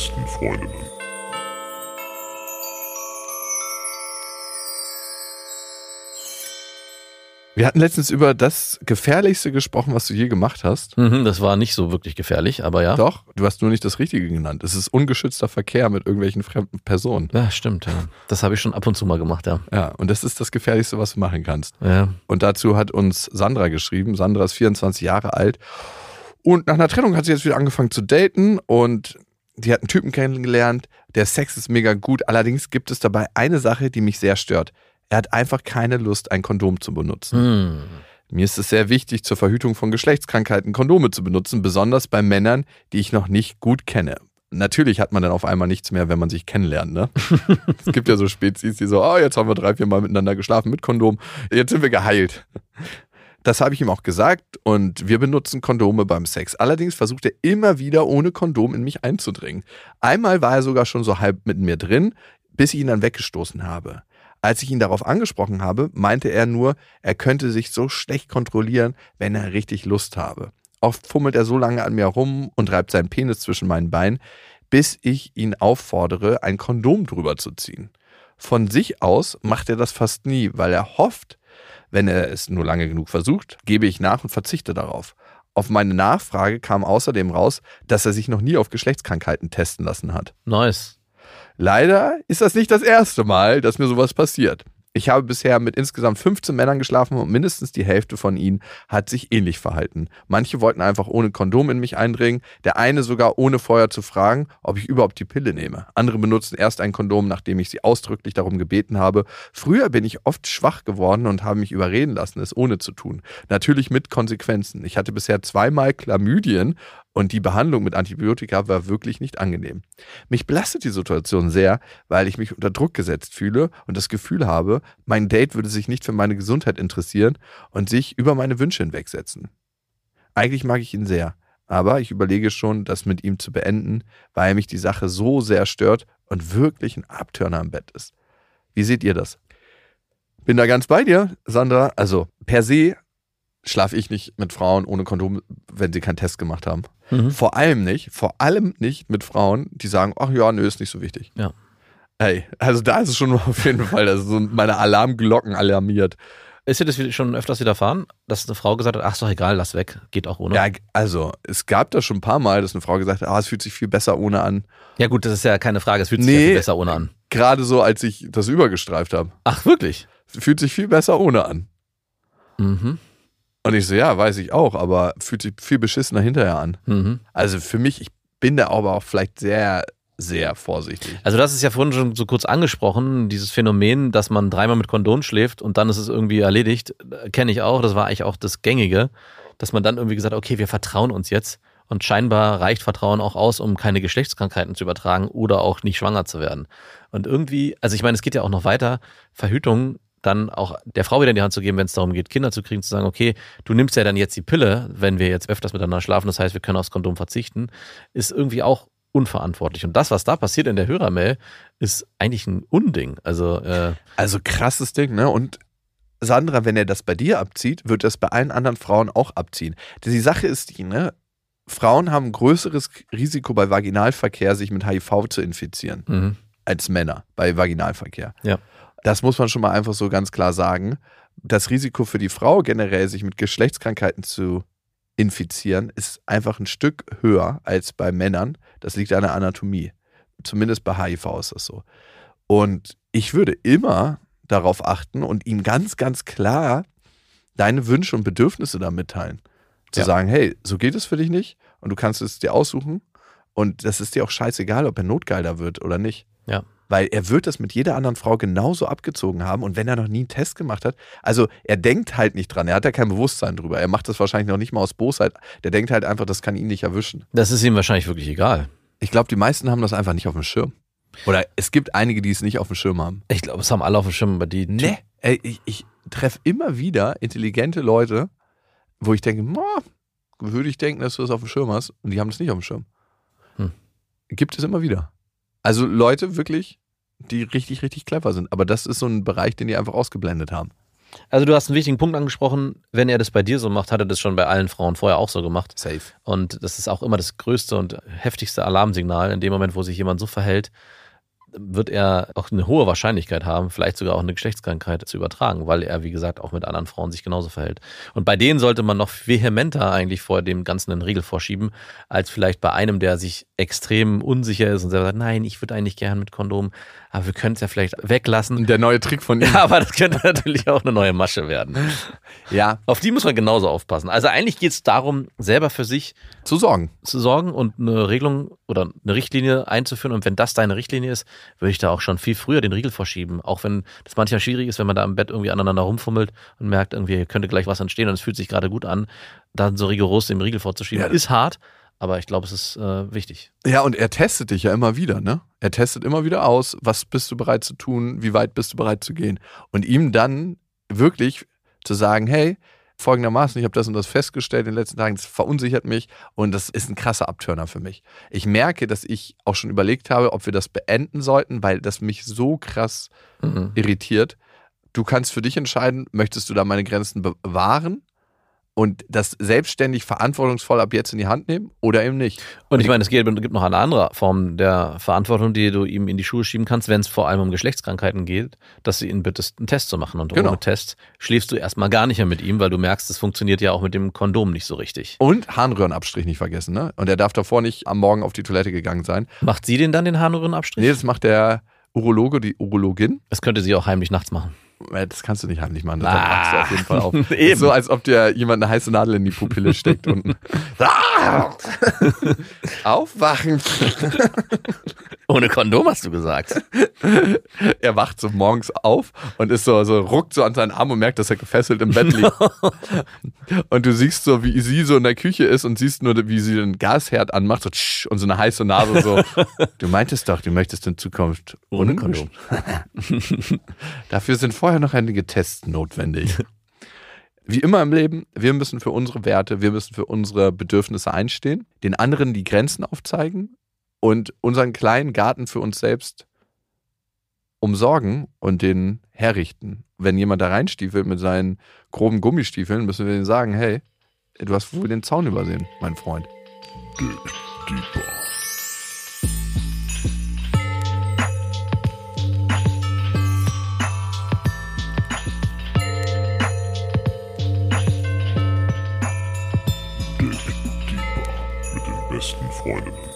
besten Freundinnen. Wir hatten letztens über das Gefährlichste gesprochen, was du je gemacht hast. Mhm, das war nicht so wirklich gefährlich, aber ja. Doch, du hast nur nicht das Richtige genannt. Es ist ungeschützter Verkehr mit irgendwelchen fremden Personen. Ja, stimmt, ja. Das habe ich schon ab und zu mal gemacht, ja. Ja, und das ist das Gefährlichste, was du machen kannst. Ja. Und dazu hat uns Sandra geschrieben. Sandra ist 24 Jahre alt. Und nach einer Trennung hat sie jetzt wieder angefangen zu daten und die hat einen Typen kennengelernt. Der Sex ist mega gut. Allerdings gibt es dabei eine Sache, die mich sehr stört. Er hat einfach keine Lust, ein Kondom zu benutzen. Hm. Mir ist es sehr wichtig, zur Verhütung von Geschlechtskrankheiten Kondome zu benutzen, besonders bei Männern, die ich noch nicht gut kenne. Natürlich hat man dann auf einmal nichts mehr, wenn man sich kennenlernt. Ne? es gibt ja so Spezies, die so, oh, jetzt haben wir drei, vier Mal miteinander geschlafen mit Kondom, jetzt sind wir geheilt. Das habe ich ihm auch gesagt und wir benutzen Kondome beim Sex. Allerdings versucht er immer wieder ohne Kondom in mich einzudringen. Einmal war er sogar schon so halb mit mir drin, bis ich ihn dann weggestoßen habe. Als ich ihn darauf angesprochen habe, meinte er nur, er könnte sich so schlecht kontrollieren, wenn er richtig Lust habe. Oft fummelt er so lange an mir rum und reibt seinen Penis zwischen meinen Beinen, bis ich ihn auffordere, ein Kondom drüber zu ziehen. Von sich aus macht er das fast nie, weil er hofft, wenn er es nur lange genug versucht, gebe ich nach und verzichte darauf. Auf meine Nachfrage kam außerdem raus, dass er sich noch nie auf Geschlechtskrankheiten testen lassen hat. Nice. Leider ist das nicht das erste Mal, dass mir sowas passiert. Ich habe bisher mit insgesamt 15 Männern geschlafen und mindestens die Hälfte von ihnen hat sich ähnlich verhalten. Manche wollten einfach ohne Kondom in mich eindringen, der eine sogar ohne vorher zu fragen, ob ich überhaupt die Pille nehme. Andere benutzen erst ein Kondom, nachdem ich sie ausdrücklich darum gebeten habe. Früher bin ich oft schwach geworden und habe mich überreden lassen, es ohne zu tun. Natürlich mit Konsequenzen. Ich hatte bisher zweimal Chlamydien und die Behandlung mit Antibiotika war wirklich nicht angenehm. Mich belastet die Situation sehr, weil ich mich unter Druck gesetzt fühle und das Gefühl habe, mein Date würde sich nicht für meine Gesundheit interessieren und sich über meine Wünsche hinwegsetzen. Eigentlich mag ich ihn sehr, aber ich überlege schon, das mit ihm zu beenden, weil mich die Sache so sehr stört und wirklich ein Abtörner am Bett ist. Wie seht ihr das? Bin da ganz bei dir, Sandra. Also per se schlafe ich nicht mit Frauen ohne Kondom, wenn sie keinen Test gemacht haben. Mhm. Vor allem nicht, vor allem nicht mit Frauen, die sagen, ach ja, nö, ist nicht so wichtig. Ja. Ey, also da ist es schon auf jeden Fall, das ist so meine Alarmglocken alarmiert. Ist dir das schon öfters widerfahren, dass eine Frau gesagt hat, ach ist doch egal, lass weg, geht auch ohne? Ja, also es gab das schon ein paar Mal, dass eine Frau gesagt hat, ah, es fühlt sich viel besser ohne an. Ja gut, das ist ja keine Frage, es fühlt sich Nee. ja viel besser ohne an. Gerade so, als ich das übergestreift habe. Ach wirklich? Fühlt sich viel besser ohne an. Mhm. Und ich so, ja, weiß ich auch, aber fühlt sich viel beschissener hinterher an. Mhm. Also für mich, ich bin da aber auch vielleicht sehr, sehr vorsichtig. Also das ist ja vorhin schon so kurz angesprochen, dieses Phänomen, dass man dreimal mit Kondom schläft und dann ist es irgendwie erledigt, kenne ich auch, das war eigentlich auch das Gängige, dass man dann irgendwie gesagt okay, wir vertrauen uns jetzt und scheinbar reicht Vertrauen auch aus, um keine Geschlechtskrankheiten zu übertragen oder auch nicht schwanger zu werden. Und irgendwie, also ich meine, es geht ja auch noch weiter, Verhütung dann auch der Frau wieder in die Hand zu geben, wenn es darum geht, Kinder zu kriegen, zu sagen, okay, du nimmst ja dann jetzt die Pille, wenn wir jetzt öfters miteinander schlafen, das heißt, wir können aufs Kondom verzichten, ist irgendwie auch unverantwortlich. Und das, was da passiert in der Hörermail, ist eigentlich ein Unding. Also, äh, Also krasses Ding, ne? Und Sandra, wenn er das bei dir abzieht, wird er es bei allen anderen Frauen auch abziehen. Die Sache ist die, ne? Frauen haben ein größeres Risiko bei Vaginalverkehr, sich mit HIV zu infizieren, mhm. als Männer bei Vaginalverkehr. Ja. Das muss man schon mal einfach so ganz klar sagen. Das Risiko für die Frau generell, sich mit Geschlechtskrankheiten zu infizieren, ist einfach ein Stück höher als bei Männern. Das liegt an der Anatomie. Zumindest bei HIV ist das so. Und ich würde immer darauf achten und ihm ganz, ganz klar deine Wünsche und Bedürfnisse da mitteilen. Zu Ja. sagen, hey, so geht es für dich nicht und du kannst es dir aussuchen. Und das ist dir auch scheißegal, ob er notgeiler wird oder nicht. Ja. Weil er wird das mit jeder anderen Frau genauso abgezogen haben. Und wenn er noch nie einen Test gemacht hat, also er denkt halt nicht dran, er hat ja kein Bewusstsein drüber. Er macht das wahrscheinlich noch nicht mal aus Bosheit. Der denkt halt einfach, das kann ihn nicht erwischen. das ist ihm wahrscheinlich wirklich egal. Ich glaube, die meisten haben das einfach nicht auf dem Schirm. Oder es gibt einige, die es nicht auf dem Schirm haben. Ich glaube, es haben alle auf dem Schirm, aber die. Nee. Ey, ich, ich treffe immer wieder intelligente Leute, wo ich denke, "Ma, würde ich denken, dass du das auf dem Schirm hast. Und die haben das nicht auf dem Schirm. Hm. Gibt es immer wieder. Also Leute wirklich, die richtig, richtig clever sind. Aber das ist so ein Bereich, den die einfach ausgeblendet haben. Also du hast einen wichtigen Punkt angesprochen. Wenn er das bei dir so macht, hat er das schon bei allen Frauen vorher auch so gemacht. Safe. Und das ist auch immer das größte und heftigste Alarmsignal. In dem Moment, wo sich jemand so verhält, wird er auch eine hohe Wahrscheinlichkeit haben, vielleicht sogar auch eine Geschlechtskrankheit zu übertragen, weil er, wie gesagt, auch mit anderen Frauen sich genauso verhält. Und bei denen sollte man noch vehementer eigentlich vor dem Ganzen einen Riegel vorschieben, als vielleicht bei einem, der sich extrem unsicher ist und sagt, nein, ich würde eigentlich gern mit Kondom, aber wir können es ja vielleicht weglassen. Der neue Trick von ihm. Ja, aber das könnte natürlich auch eine neue Masche werden. Ja. Auf die muss man genauso aufpassen. Also eigentlich geht es darum, selber für sich zu sorgen. Zu sorgen und eine Regelung oder eine Richtlinie einzuführen. Und wenn das deine Richtlinie ist, würde ich da auch schon viel früher den Riegel vorschieben. Auch wenn das manchmal schwierig ist, wenn man da im Bett irgendwie aneinander rumfummelt und merkt, irgendwie könnte gleich was entstehen und es fühlt sich gerade gut an, dann so rigoros den Riegel vorzuschieben. Ja. Ist hart, aber ich glaube, es ist äh, wichtig. Ja, und er testet dich ja immer wieder, ne? Er testet immer wieder aus, was bist du bereit zu tun, wie weit bist du bereit zu gehen. Und ihm dann wirklich zu sagen, hey, folgendermaßen, ich habe das und das festgestellt in den letzten Tagen, das verunsichert mich und das ist ein krasser Abturner für mich. Ich merke, dass ich auch schon überlegt habe, ob wir das beenden sollten, weil das mich so krass mhm. irritiert. Du kannst für dich entscheiden, möchtest du da meine Grenzen bewahren und das selbstständig verantwortungsvoll ab jetzt in die Hand nehmen oder eben nicht. Und ich meine, es gibt noch eine andere Form der Verantwortung, die du ihm in die Schuhe schieben kannst, wenn es vor allem um Geschlechtskrankheiten geht, dass du ihn bittest, einen Test zu machen. Und genau. ohne Test schläfst du erstmal gar nicht mehr mit ihm, weil du merkst, es funktioniert ja auch mit dem Kondom nicht so richtig. Und Harnröhrenabstrich nicht vergessen, ne? Und er darf davor nicht am Morgen auf die Toilette gegangen sein. Macht sie denn dann den Harnröhrenabstrich? Nee, das macht der Urologe, die Urologin. Das könnte sie auch heimlich nachts machen. Das kannst du nicht heimlich machen, das ah, du auf jeden Fall auf. Eben. So, als ob dir jemand eine heiße Nadel in die Pupille steckt und aufwachen. Ohne Kondom hast du gesagt. er wacht so morgens auf und ist so, so ruckt so an seinen Arm und merkt, dass er gefesselt im Bett liegt. und du siehst so, wie sie so in der Küche ist und siehst nur, wie sie den Gasherd anmacht so, und so eine heiße Nase so. Du meintest doch, du möchtest in Zukunft ohne Kondom. Dafür sind vorher noch einige Tests notwendig. Wie immer im Leben, wir müssen für unsere Werte, wir müssen für unsere Bedürfnisse einstehen, den anderen die Grenzen aufzeigen und unseren kleinen Garten für uns selbst umsorgen und den herrichten. Wenn jemand da reinstiefelt mit seinen groben Gummistiefeln, müssen wir denen sagen, hey, du hast wohl den Zaun übersehen, mein Freund. besten Freundinnen.